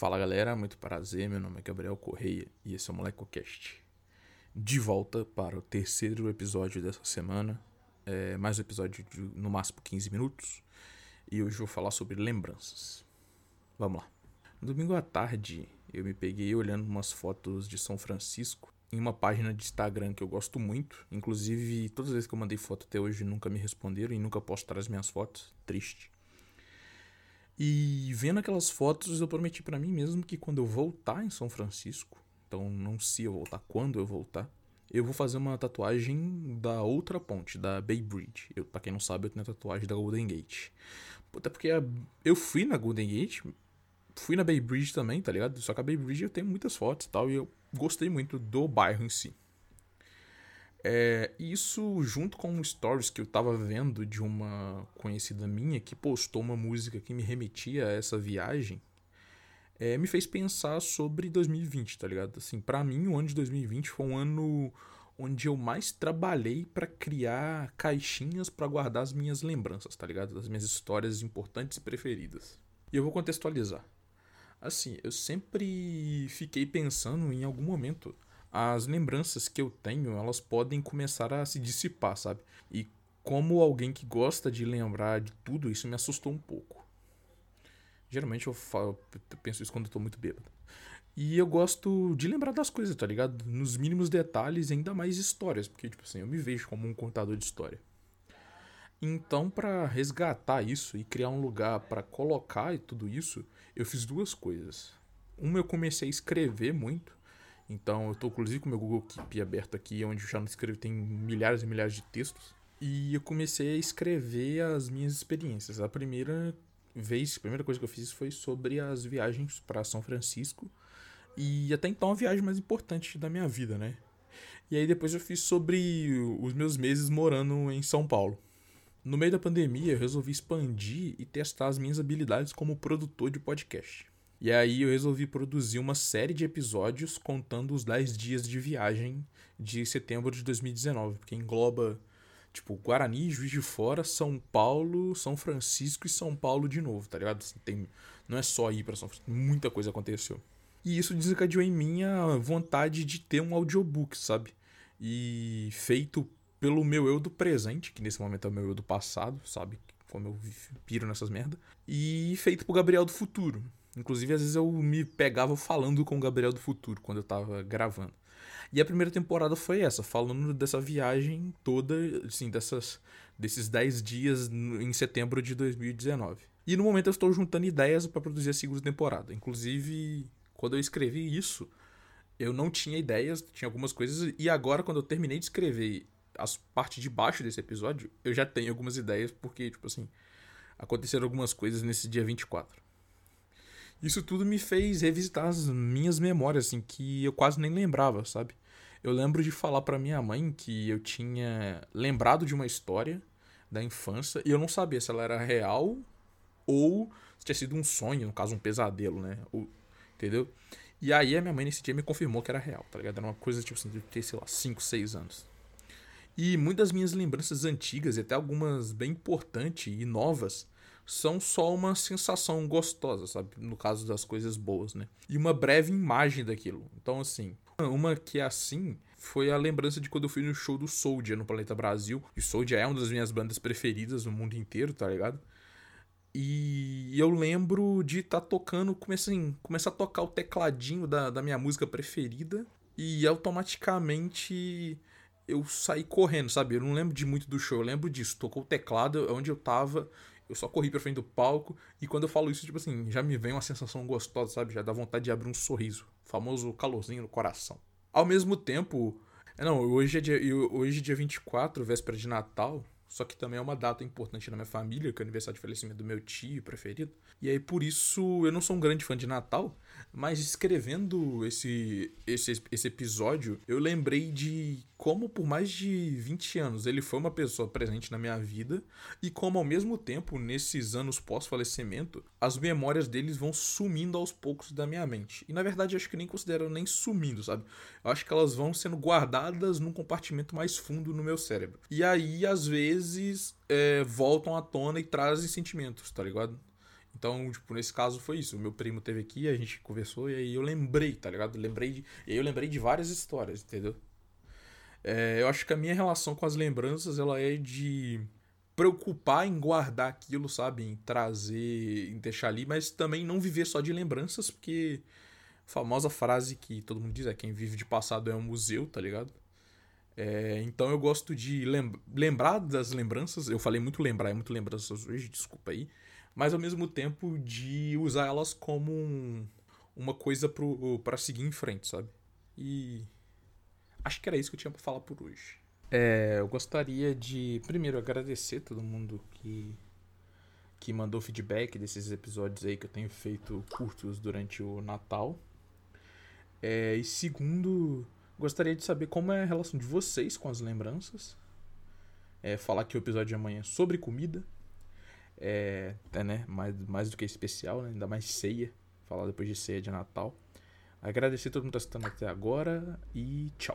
Fala galera, muito prazer, meu nome é Gabriel Correia e esse é o MolecoCast. De volta para o terceiro episódio dessa semana, é mais um episódio de no máximo 15 minutos, e hoje eu vou falar sobre lembranças. Vamos lá. No domingo à tarde, eu me peguei olhando umas fotos de São Francisco em uma página de Instagram que eu gosto muito. Inclusive, todas as vezes que eu mandei foto até hoje nunca me responderam e nunca postaram as minhas fotos. Triste. E vendo aquelas fotos, eu prometi para mim mesmo que quando eu voltar em São Francisco, então não se eu voltar, quando eu voltar, eu vou fazer uma tatuagem da outra ponte, da Bay Bridge. Eu, pra quem não sabe, eu tenho a tatuagem da Golden Gate. Até porque a, eu fui na Golden Gate, fui na Bay Bridge também, tá ligado? Só que a Bay Bridge eu tenho muitas fotos e tal, e eu gostei muito do bairro em si. É, isso junto com stories que eu tava vendo de uma conhecida minha que postou uma música que me remetia a essa viagem, é, me fez pensar sobre 2020, tá ligado? Assim, para mim o ano de 2020 foi um ano onde eu mais trabalhei para criar caixinhas para guardar as minhas lembranças, tá ligado? Das minhas histórias importantes e preferidas. E eu vou contextualizar. Assim, eu sempre fiquei pensando em algum momento as lembranças que eu tenho, elas podem começar a se dissipar, sabe? E como alguém que gosta de lembrar de tudo, isso me assustou um pouco. Geralmente eu, falo, eu penso isso quando eu tô muito bêbado. E eu gosto de lembrar das coisas, tá ligado? Nos mínimos detalhes, ainda mais histórias, porque tipo assim, eu me vejo como um contador de história. Então, para resgatar isso e criar um lugar para colocar e tudo isso, eu fiz duas coisas. Uma, eu comecei a escrever muito então eu estou inclusive com o meu Google Keep aberto aqui, onde eu já não escrevo, tem milhares e milhares de textos. E eu comecei a escrever as minhas experiências. A primeira vez, a primeira coisa que eu fiz foi sobre as viagens para São Francisco. E até então a viagem mais importante da minha vida, né? E aí depois eu fiz sobre os meus meses morando em São Paulo. No meio da pandemia, eu resolvi expandir e testar as minhas habilidades como produtor de podcast. E aí eu resolvi produzir uma série de episódios contando os 10 dias de viagem de setembro de 2019, porque engloba tipo Guarani, Juiz de Fora, São Paulo, São Francisco e São Paulo de novo, tá ligado? Assim, tem, não é só ir para São Francisco, muita coisa aconteceu. E isso desencadeou em mim a vontade de ter um audiobook, sabe? E feito pelo meu eu do presente, que nesse momento é o meu eu do passado, sabe? Como eu piro nessas merda. E feito pro Gabriel do futuro. Inclusive, às vezes eu me pegava falando com o Gabriel do Futuro quando eu tava gravando. E a primeira temporada foi essa, falando dessa viagem toda, assim, dessas, desses 10 dias em setembro de 2019. E no momento eu estou juntando ideias para produzir a segunda temporada. Inclusive, quando eu escrevi isso, eu não tinha ideias, tinha algumas coisas, e agora, quando eu terminei de escrever as partes de baixo desse episódio, eu já tenho algumas ideias, porque, tipo assim, aconteceram algumas coisas nesse dia 24. Isso tudo me fez revisitar as minhas memórias, assim, que eu quase nem lembrava, sabe? Eu lembro de falar para minha mãe que eu tinha lembrado de uma história da infância e eu não sabia se ela era real ou se tinha sido um sonho, no caso um pesadelo, né? Ou, entendeu? E aí a minha mãe nesse dia me confirmou que era real, tá ligado? Era uma coisa tipo assim, de ter, sei lá, 5, 6 anos. E muitas minhas lembranças antigas, e até algumas bem importantes e novas, são só uma sensação gostosa, sabe? No caso das coisas boas, né? E uma breve imagem daquilo. Então, assim, uma que é assim foi a lembrança de quando eu fui no show do Soldier no Planeta Brasil. E Soldier é uma das minhas bandas preferidas no mundo inteiro, tá ligado? E eu lembro de estar tá tocando, comecei, assim, começar a tocar o tecladinho da, da minha música preferida e automaticamente eu saí correndo, sabe? Eu não lembro de muito do show, eu lembro disso. Tocou o teclado onde eu tava, eu só corri pra frente do palco. E quando eu falo isso, tipo assim, já me vem uma sensação gostosa, sabe? Já dá vontade de abrir um sorriso. famoso calorzinho no coração. Ao mesmo tempo. Não, hoje é dia, hoje é dia 24, véspera de Natal. Só que também é uma data importante na minha família, que é o aniversário de falecimento do meu tio preferido. E aí, por isso, eu não sou um grande fã de Natal, mas escrevendo esse, esse, esse episódio, eu lembrei de como por mais de 20 anos ele foi uma pessoa presente na minha vida e como ao mesmo tempo, nesses anos pós-falecimento, as memórias deles vão sumindo aos poucos da minha mente. E na verdade, acho que nem considero nem sumindo, sabe? Eu acho que elas vão sendo guardadas num compartimento mais fundo no meu cérebro. E aí, às vezes, é, voltam à tona e trazem sentimentos, tá ligado? Então, tipo, nesse caso foi isso. O meu primo teve aqui, a gente conversou e aí eu lembrei, tá ligado? Lembrei de, e aí eu lembrei de várias histórias, entendeu? É, eu acho que a minha relação com as lembranças, ela é de preocupar em guardar aquilo, sabe? Em trazer, em deixar ali, mas também não viver só de lembranças, porque a famosa frase que todo mundo diz é quem vive de passado é um museu, tá ligado? É, então eu gosto de lembrar das lembranças. Eu falei muito lembrar, é muito lembranças hoje, desculpa aí. Mas ao mesmo tempo de usar elas como um, uma coisa para seguir em frente, sabe? E acho que era isso que eu tinha para falar por hoje. É, eu gostaria de primeiro agradecer todo mundo que que mandou feedback desses episódios aí que eu tenho feito curtos durante o Natal. É, e segundo, gostaria de saber como é a relação de vocês com as lembranças. É, falar que o episódio de amanhã é sobre comida. É, é, né, mais, mais do que especial, né, ainda mais ceia. Falar depois de ceia de Natal. Agradecer a todo mundo que está assistindo até agora e tchau.